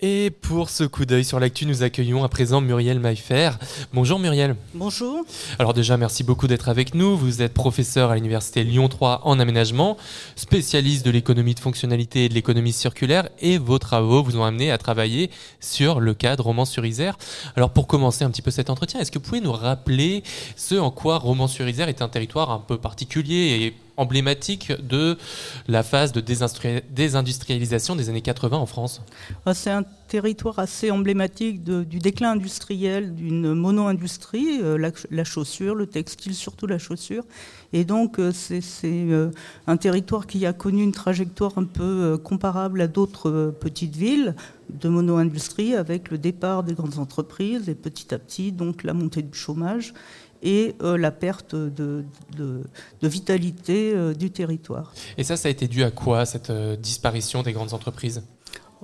Et pour ce coup d'œil sur l'actu, nous accueillons à présent Muriel Maillefer. Bonjour Muriel. Bonjour. Alors déjà, merci beaucoup d'être avec nous. Vous êtes professeur à l'Université Lyon 3 en aménagement, spécialiste de l'économie de fonctionnalité et de l'économie circulaire, et vos travaux vous ont amené à travailler sur le cadre Romans-sur-Isère. Alors pour commencer un petit peu cet entretien, est-ce que vous pouvez nous rappeler ce en quoi Romans-sur-Isère est un territoire un peu particulier et emblématique de la phase de désindustrialisation des années 80 en France ah, C'est un territoire assez emblématique du déclin industriel d'une mono-industrie, euh, la, chaussure, le textile, surtout la chaussure. Et donc euh, c'est euh, un territoire qui a connu une trajectoire un peu comparable à d'autres petites villes de mono-industrie avec le départ des grandes entreprises et petit à petit donc la montée du chômage et euh, la perte de, vitalité euh, du territoire. Et ça, ça a été dû à quoi, cette euh, disparition des grandes entreprises?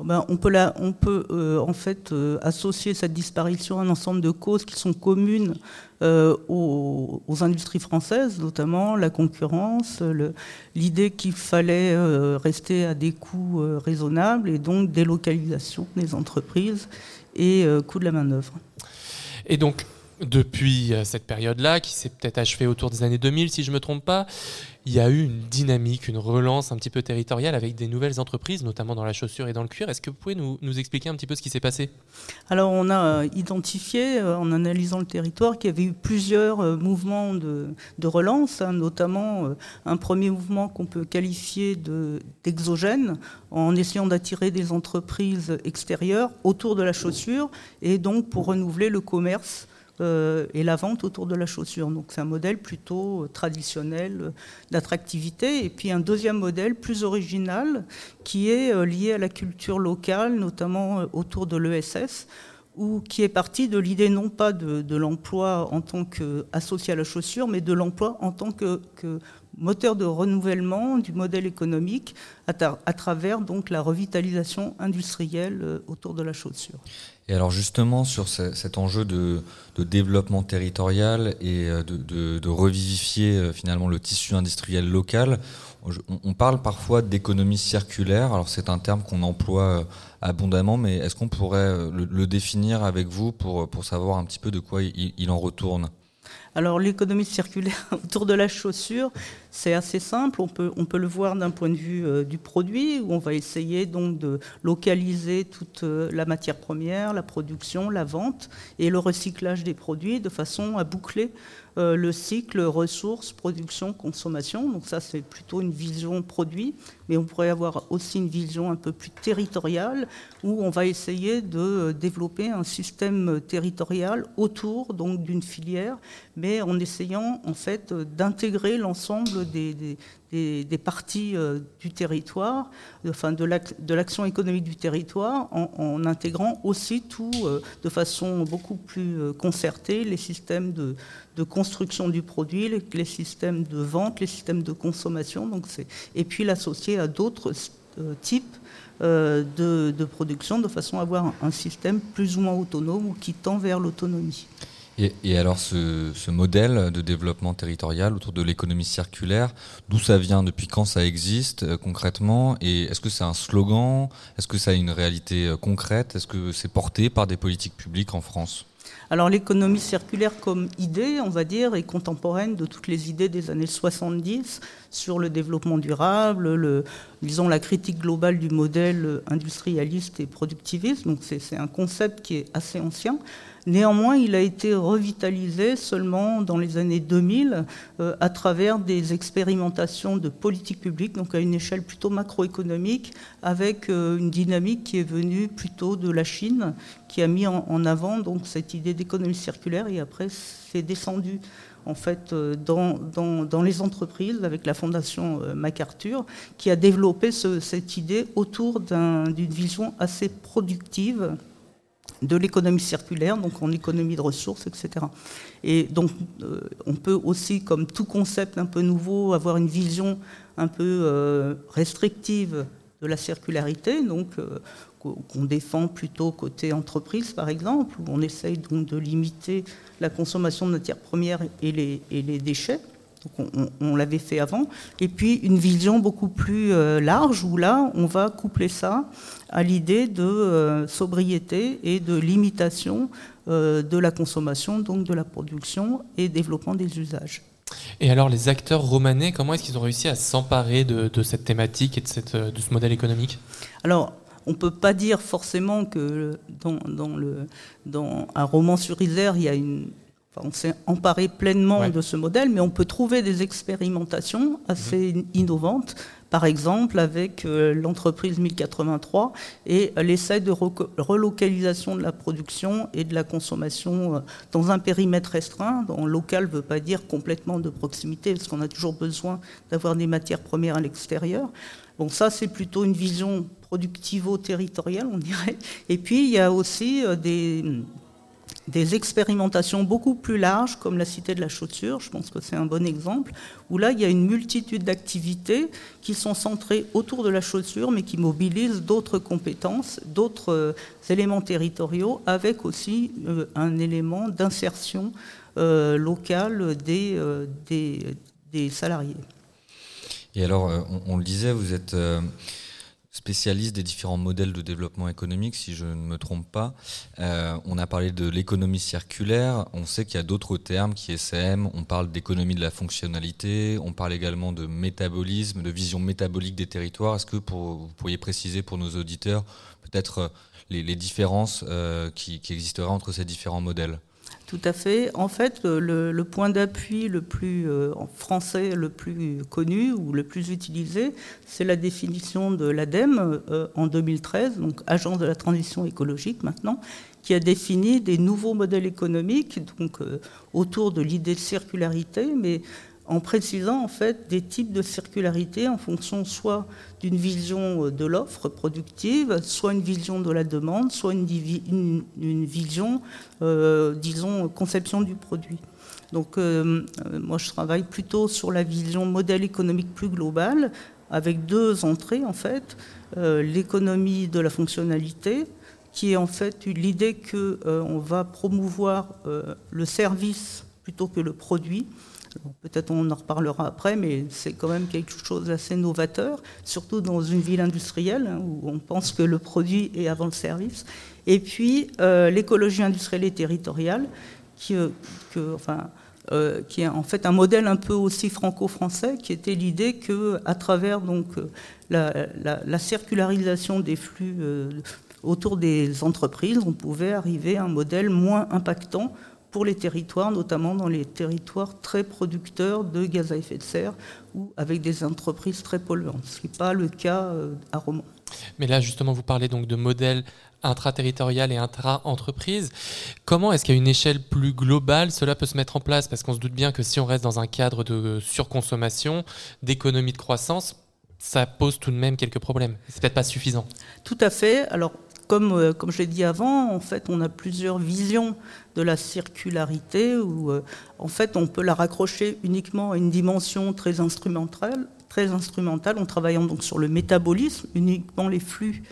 Ben, on peut, on peut en fait associer cette disparition à un ensemble de causes qui sont communes aux, industries françaises, notamment la concurrence, l'idée qu'il fallait rester à des coûts raisonnables et donc délocalisation des entreprises et coût de la main-d'œuvre. Et donc, depuis euh, cette période-là, qui s'est peut-être achevée autour des années 2000, si je ne me trompe pas, il y a eu une dynamique, une relance un petit peu territoriale avec des nouvelles entreprises, notamment dans la chaussure et dans le cuir. Est-ce que vous pouvez nous, expliquer un petit peu ce qui s'est passé? Alors, on a euh, identifié, euh, en analysant le territoire, qu'il y avait eu plusieurs mouvements de, relance, hein, notamment un premier mouvement qu'on peut qualifier d'exogène, en essayant d'attirer des entreprises extérieures autour de la chaussure, et donc pour renouveler le commerce euh, et la vente autour de la chaussure. Donc c'est un modèle plutôt euh, traditionnel euh, d'attractivité. Et puis un deuxième modèle plus original qui est lié à la culture locale, notamment autour de l'ESS ou qui est parti de l'idée non pas de, l'emploi en tant qu'associé à la chaussure, mais de l'emploi en tant que, moteur de renouvellement du modèle économique à, à, travers donc la revitalisation industrielle autour de la chaussure. Et alors justement sur cet enjeu de, développement territorial et euh, de, revivifier euh, finalement le tissu industriel local, on, parle parfois d'économie circulaire. Alors c'est un terme qu'on emploie euh, abondamment, mais est-ce qu'on pourrait le, définir avec vous pour, pour savoir un petit peu de quoi il en retourne? Alors l'économie circulaire autour de la chaussure, c'est assez simple. On peut, le voir d'un point de vue euh, du produit, où on va essayer donc de localiser toute euh, la matière première, la production, la vente et le recyclage des produits de façon à boucler euh, le cycle ressources, production, consommation. Donc ça, c'est plutôt une vision produit, mais on pourrait avoir aussi une vision un peu plus territoriale, où on va essayer de euh, développer un système territorial autour d'une filière, mais en essayant en fait d'intégrer l'ensemble des, parties euh, du territoire, de l'action économique du territoire, en, intégrant aussi tout euh, de façon beaucoup plus euh, concertée, les systèmes de, construction du produit, les, systèmes de vente, les systèmes de consommation, et puis l'associer à d'autres types de, de, production de façon à avoir un système plus ou moins autonome ou qui tend vers l'autonomie. Et, alors ce, modèle de développement territorial autour de l'économie circulaire, d'où ça vient, depuis quand ça existe euh, concrètement Et est-ce que c'est un slogan? Est-ce que ça a une réalité euh, concrète? Est-ce que c'est porté par des politiques publiques en France? Alors l'économie circulaire comme idée, on va dire, est contemporaine de toutes les idées des années 70 sur le développement durable, le, la critique globale du modèle industrialiste et productiviste. Donc c'est un concept qui est assez ancien. Néanmoins, il a été revitalisé seulement dans les années 2000 euh, à travers des expérimentations de politique publique, donc à une échelle plutôt macroéconomique, avec euh, une dynamique qui est venue plutôt de la Chine, qui a mis en, avant donc cette idée d'économie circulaire et après c'est descendu en fait euh, dans, dans, les entreprises avec la fondation MacArthur qui a développé cette idée autour d'une vision assez productive de l'économie circulaire, donc en économie de ressources, etc. Et donc, euh, on peut aussi, comme tout concept un peu nouveau, avoir une vision un peu euh, restrictive de la circularité, donc qu'on défend plutôt côté entreprise par exemple, où on essaye donc de limiter la consommation de matières premières et les, et les déchets. Donc on, l'avait fait avant. Et puis une vision beaucoup plus euh, large où là, on va coupler ça à l'idée de euh, sobriété et de limitation euh, de la consommation, donc de la production et développement des usages. Et alors les acteurs romanais, comment est-ce qu'ils ont réussi à s'emparer de, de, cette thématique et de, cette, de ce modèle économique? Alors on ne peut pas dire forcément que dans, le, dans un roman sur Isère, il y a une, on s'est emparé pleinement de ce modèle, mais on peut trouver des expérimentations assez mhm. innovantes, par exemple avec euh, l'entreprise 1083 et l'essai de relocalisation de la production et de la consommation euh, dans un périmètre restreint. Dans local ne veut pas dire complètement de proximité, parce qu'on a toujours besoin d'avoir des matières premières à l'extérieur. Bon, ça, c'est plutôt une vision productivo-territoriale, on dirait. Et puis, il y a aussi euh, des, des expérimentations beaucoup plus larges, comme la Cité de la Chaussure, je pense que c'est un bon exemple, où là, il y a une multitude d'activités qui sont centrées autour de la chaussure, mais qui mobilisent d'autres compétences, d'autres euh, éléments territoriaux, avec aussi euh, un élément d'insertion locale des, salariés. Et alors, euh, on, le disait, vous êtes euh, spécialiste des différents modèles de développement économique, si je ne me trompe pas. Euh, on a parlé de l'économie circulaire. On sait qu'il y a d'autres termes qui SM. On parle d'économie de la fonctionnalité. On parle également de métabolisme, de vision métabolique des territoires. Est-ce que vous pourriez préciser pour nos auditeurs peut-être les, différences qui existeraient entre ces différents modèles? Tout à fait. En fait, le, point d'appui le plus euh, français le plus connu ou le plus utilisé, c'est la définition de l'ADEME euh, en 2013, donc Agence de la transition écologique maintenant, qui a défini des nouveaux modèles économiques, donc euh, autour de l'idée de circularité, mais en précisant en fait des types de circularité en fonction soit d'une vision euh, de l'offre productive, soit une vision de la demande, soit une, vision, euh, disons, conception du produit. Donc euh, moi je travaille plutôt sur la vision modèle économique plus globale, avec deux entrées en fait. L'économie de la fonctionnalité, qui est en fait l'idée qu'on va promouvoir le service plutôt que le produit Peut-être on en reparlera après, mais c'est quand même quelque chose d'assez novateur, surtout dans une ville industrielle hein, où on pense que le produit est avant le service. Et puis euh, l'écologie industrielle et territoriale, qui, euh, euh, qui est en fait un modèle un peu aussi franco-français, qui était l'idée que à travers donc la circularisation des flux autour des entreprises, on pouvait arriver à un modèle moins impactant pour les territoires, notamment dans les territoires très producteurs de gaz à effet de serre ou avec des entreprises très polluantes, ce qui n'est pas le cas euh, à Romans. Mais là, justement, vous parlez donc de modèles intra-territorial et intra-entreprise. Comment est-ce qu'à une échelle plus globale, cela peut se mettre en place? Parce qu'on se doute bien que si on reste dans un cadre de surconsommation, d'économie de croissance, ça pose tout de même quelques problèmes. C'est peut-être pas suffisant. Tout à fait. Alors, comme, euh, comme je l'ai dit avant, en fait, on a plusieurs visions de la circularité où, euh, en fait, on peut la raccrocher uniquement à une dimension très instrumentale, très instrumentale. En travaillant donc sur le métabolisme, uniquement les flux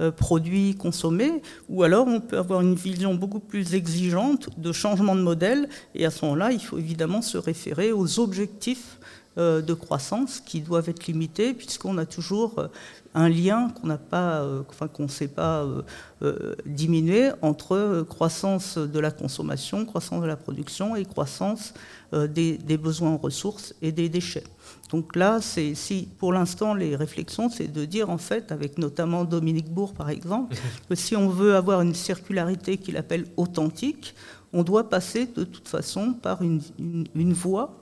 euh, produits consommés, ou alors on peut avoir une vision beaucoup plus exigeante de changement de modèle, et à ce moment-là, il faut évidemment se référer aux objectifs de croissance qui doivent être limités, puisqu'on a toujours un lien qu'on n'a pas, euh, enfin qu'on ne sait pas euh, euh, diminuer entre croissance de la consommation, croissance de la production et croissance des, besoins en ressources et des déchets. Donc là, c'est si pour l'instant les réflexions, c'est de dire en fait, avec notamment Dominique Bourg par exemple, que si on veut avoir une circularité qu'il appelle authentique, on doit passer de toute façon par une, une voie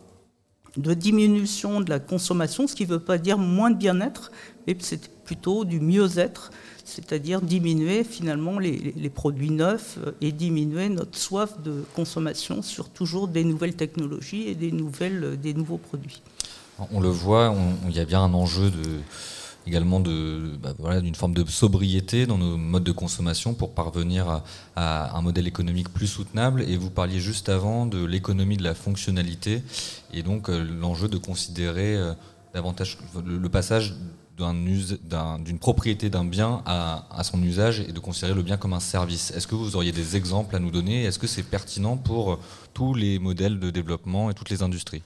de diminution de la consommation, ce qui ne veut pas dire moins de bien-être, mais c'est plutôt du mieux-être, c'est-à-dire diminuer finalement les, produits neufs et diminuer notre soif de consommation sur toujours des nouvelles technologies et des nouveaux produits. On le voit, il y a bien un enjeu de, également bah, d'une forme de sobriété dans nos modes de consommation pour parvenir à, un modèle économique plus soutenable. Et vous parliez juste avant de l'économie de la fonctionnalité et donc euh, l'enjeu de considérer davantage le, passage d'une propriété d'un bien à, à, son usage et de considérer le bien comme un service. Est-ce que vous auriez des exemples à nous donner? Est-ce que c'est pertinent pour tous les modèles de développement et toutes les industries?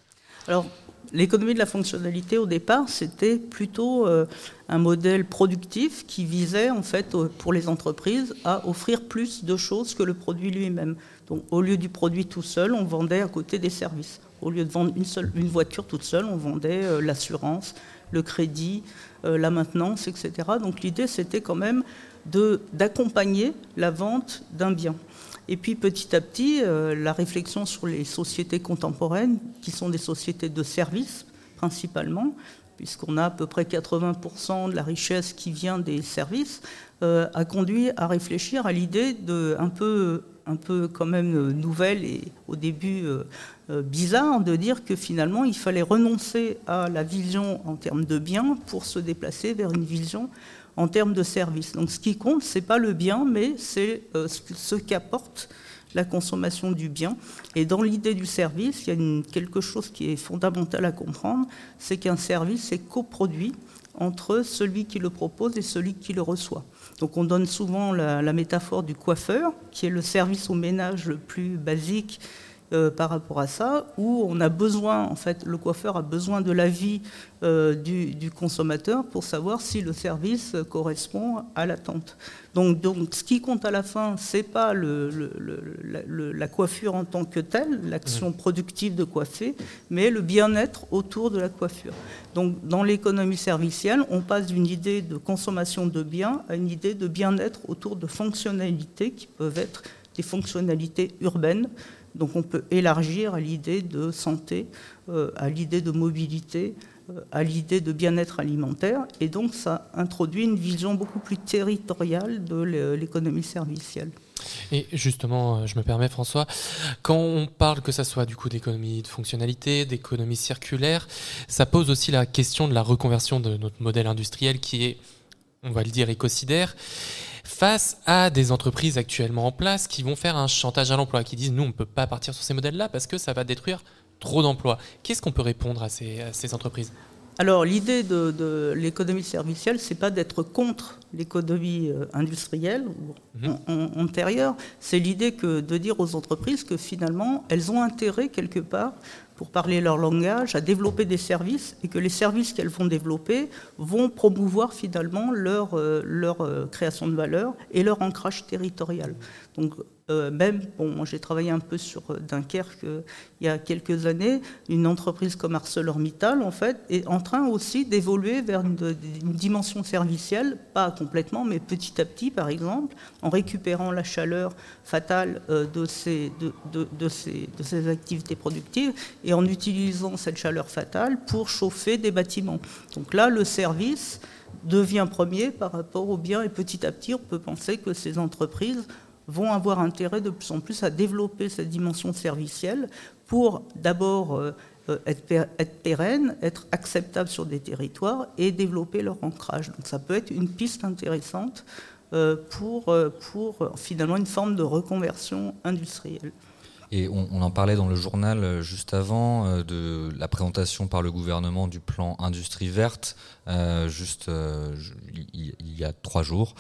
Alors, l'économie de la fonctionnalité, au départ, c'était plutôt euh, un modèle productif qui visait, en fait, pour les entreprises, à offrir plus de choses que le produit lui-même. Donc, au lieu du produit tout seul, on vendait à côté des services. Au lieu de vendre une, voiture toute seule, on vendait euh, l'assurance, le crédit, euh, la maintenance, etc. Donc, l'idée, c'était quand même d'accompagner la vente d'un bien. Et puis petit à petit, euh, la réflexion sur les sociétés contemporaines, qui sont des sociétés de services principalement, puisqu'on a à peu près 80% de la richesse qui vient des services, euh, a conduit à réfléchir à l'idée de un peu, quand même nouvelle et au début euh, bizarre de dire que finalement il fallait renoncer à la vision en termes de biens pour se déplacer vers une vision en termes de services. Donc ce qui compte, ce n'est pas le bien, mais c'est euh, ce qu'apporte la consommation du bien. Et dans l'idée du service, il y a quelque chose qui est fondamental à comprendre, c'est qu'un service est coproduit entre celui qui le propose et celui qui le reçoit. Donc on donne souvent la métaphore du coiffeur, qui est le service au ménage le plus basique euh, par rapport à ça, où on a besoin, en fait, le coiffeur a besoin de l'avis euh, du, consommateur pour savoir si le service correspond à l'attente. Donc, donc, ce qui compte à la fin, c'est pas le, la coiffure en tant que telle, l'action productive de coiffer, mais le bien-être autour de la coiffure. Donc, dans l'économie servicielle, on passe d'une idée de consommation de biens à une idée de bien-être autour de fonctionnalités qui peuvent être des fonctionnalités urbaines, donc on peut élargir l'idée de santé, euh, à l'idée de mobilité, euh, à l'idée de bien-être alimentaire. Et donc ça introduit une vision beaucoup plus territoriale de l'économie servicielle. Et justement, euh, je me permets François, quand on parle que ça soit du coup d'économie de fonctionnalité, d'économie circulaire, ça pose aussi la question de la reconversion de notre modèle industriel qui est, on va le dire, écocidaire face à des entreprises actuellement en place qui vont faire un chantage à l'emploi, qui disent nous on ne peut pas partir sur ces modèles-là parce que ça va détruire trop d'emplois. Qu'est-ce qu'on peut répondre à ces, entreprises? Alors l'idée de, l'économie servicielle, c'est pas d'être contre l'économie euh, industrielle ou mhm. antérieure, c'est l'idée que de dire aux entreprises que finalement elles ont intérêt quelque part pour parler leur langage, à développer des services et que les services qu'elles vont développer vont promouvoir finalement leur, euh, euh, création de valeur et leur ancrage territorial. Donc euh, même, bon, j'ai travaillé un peu sur euh, Dunkerque euh, il y a quelques années, une entreprise comme ArcelorMittal, en fait, est en train aussi d'évoluer vers une, dimension servicielle, pas complètement, mais petit à petit, par exemple, en récupérant la chaleur fatale de, ces, de, de, de ces activités productives et en utilisant cette chaleur fatale pour chauffer des bâtiments. Donc là, le service devient premier par rapport au bien et petit à petit, on peut penser que ces entreprises vont avoir intérêt de plus en plus à développer cette dimension servicielle pour d'abord euh, euh, être, pérenne, être acceptable sur des territoires et développer leur ancrage. Donc ça peut être une piste intéressante euh, pour, pour finalement une forme de reconversion industrielle. Et on, en parlait dans le journal juste avant de la présentation par le gouvernement du plan Industrie verte, juste il, y a trois jours.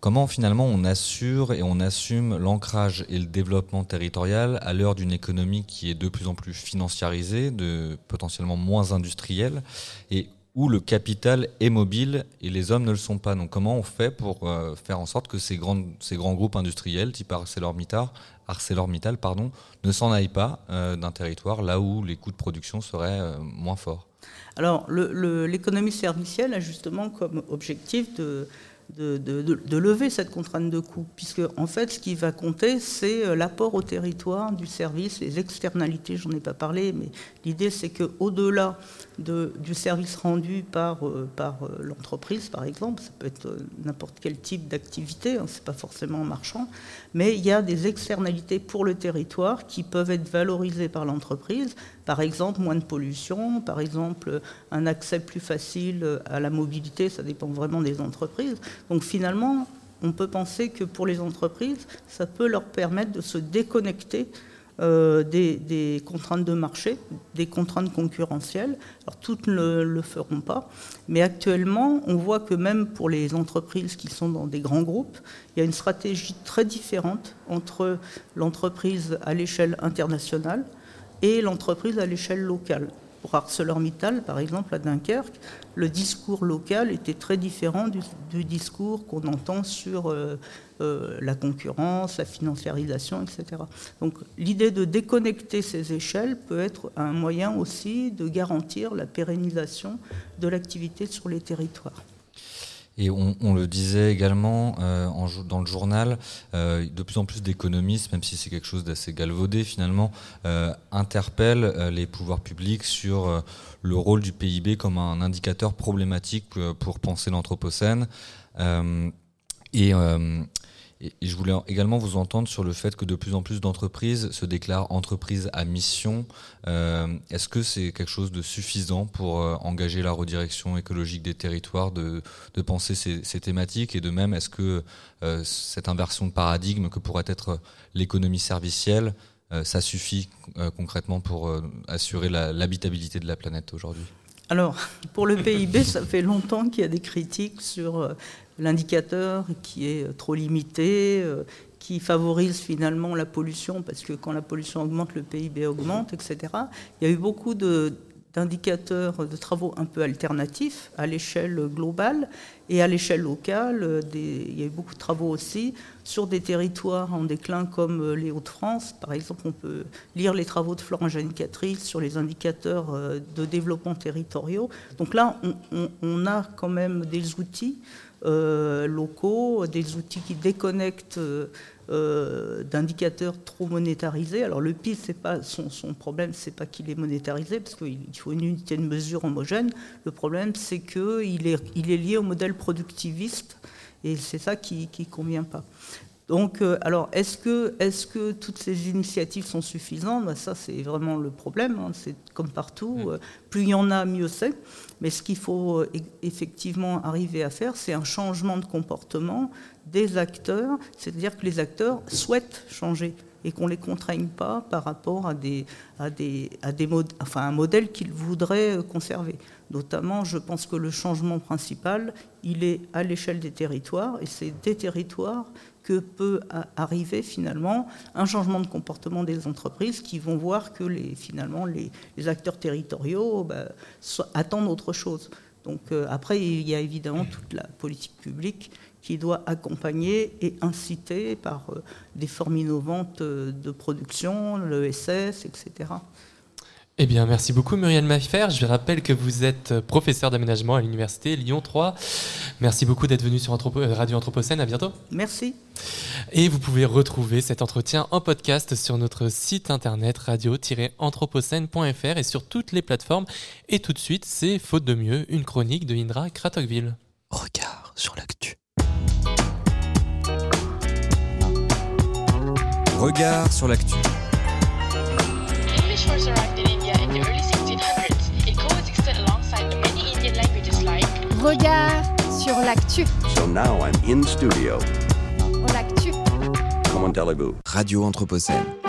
Comment finalement on assure et on assume l'ancrage et le développement territorial à l'heure d'une économie qui est de plus en plus financiarisée, de potentiellement moins industrielle, et où le capital est mobile et les hommes ne le sont pas. Donc comment on fait pour euh, faire en sorte que ces grands, ces grands groupes industriels, type ArcelorMittal, ArcelorMittal pardon, ne s'en aillent pas euh, d'un territoire là où les coûts de production seraient euh, moins forts? Alors l'économie servicielle a justement comme objectif de de, lever cette contrainte de coût, puisque en fait, ce qui va compter, c'est euh, l'apport au territoire du service, les externalités. J'en ai pas parlé, mais l'idée, c'est que au-delà du service rendu par, euh, par euh, l'entreprise, par exemple, ça peut être n'importe quel type d'activité, hein, c'est pas forcément marchand, mais il y a des externalités pour le territoire qui peuvent être valorisées par l'entreprise par exemple, moins de pollution, par exemple, un accès plus facile à la mobilité, ça dépend vraiment des entreprises. Donc finalement, on peut penser que pour les entreprises, ça peut leur permettre de se déconnecter euh, des, contraintes de marché, des contraintes concurrentielles. Toutes ne le feront pas, mais actuellement, on voit que même pour les entreprises qui sont dans des grands groupes, il y a une stratégie très différente entre l'entreprise à l'échelle internationale et l'entreprise à l'échelle locale. Pour ArcelorMittal, par exemple, à Dunkerque, le discours local était très différent du, discours qu'on entend sur euh, euh, la concurrence, la financiarisation, etc. Donc l'idée de déconnecter ces échelles peut être un moyen aussi de garantir la pérennisation de l'activité sur les territoires. Et on, le disait également euh, dans le journal, euh, de plus en plus d'économistes, même si c'est quelque chose d'assez galvaudé finalement, euh, interpellent les pouvoirs publics sur le rôle du PIB comme un indicateur problématique pour penser l'Anthropocène. et et, je voulais également vous entendre sur le fait que de plus en plus d'entreprises se déclarent entreprises à mission. Euh, est-ce que c'est quelque chose de suffisant pour euh, engager la redirection écologique des territoires, de, penser ces, ces, thématiques? Et de même, est-ce que euh, cette inversion de paradigme que pourrait être l'économie servicielle, ça suffit concrètement pour assurer l'habitabilité de la planète aujourd'hui? Alors, pour le PIB, ça fait longtemps qu'il y a des critiques sur l'indicateur qui est trop limité, euh, qui favorise finalement la pollution, parce que quand la pollution augmente, le PIB augmente, etc. Il y a eu beaucoup d'indicateurs de travaux un peu alternatifs à l'échelle globale et à l'échelle locale. il y a eu beaucoup de travaux aussi sur des territoires en déclin comme les Hauts-de-France. Par exemple, on peut lire les travaux de Florent Janicatrice sur les indicateurs euh, de développement territoriaux. Donc là, on a quand même des outils euh, locaux, des outils qui déconnectent euh, d'indicateurs trop monétarisés. Alors le PIB, c'est pas son, son problème, c'est pas qu'il est monétarisé, parce qu'il faut une unité de mesure homogène. Le problème, c'est qu'il est, il est lié au modèle productiviste, et c'est ça qui ne convient pas. Donc, euh, alors, est-ce que, est que, toutes ces initiatives sont suffisantes? Ben, Ça, c'est vraiment le problème. Hein. C'est comme partout. Mm. Euh, plus il y en a, mieux c'est. Mais ce qu'il faut euh, effectivement arriver à faire, c'est un changement de comportement des acteurs. C'est-à-dire que les acteurs souhaitent changer et qu'on ne les contraigne pas par rapport à, des, à, des, à des enfin, un modèle qu'ils voudraient conserver. Notamment, je pense que le changement principal, il est à l'échelle des territoires, et c'est des territoires que peut arriver finalement un changement de comportement des entreprises qui vont voir que les, finalement les, acteurs territoriaux bah, attendent autre chose. Donc euh, après, il y a évidemment toute la politique publique qui doit accompagner et inciter par euh, des formes innovantes euh, de production, l'ESS, etc. Eh bien, merci beaucoup Muriel Maffer. Je rappelle que vous êtes professeur d'aménagement à l'Université Lyon 3. Merci beaucoup d'être venu sur Radio Anthropocène. À bientôt. Merci. Et vous pouvez retrouver cet entretien en podcast sur notre site internet radio-anthropocène.fr et sur toutes les plateformes. Et tout de suite, c'est Faute de mieux, une chronique de Indra Kratokville. Regard sur l'actu. Regard sur l'actu. Regard sur l'actu. So now I'm in studio. L'actu. Comment allez-vous? Radio Anthropocène.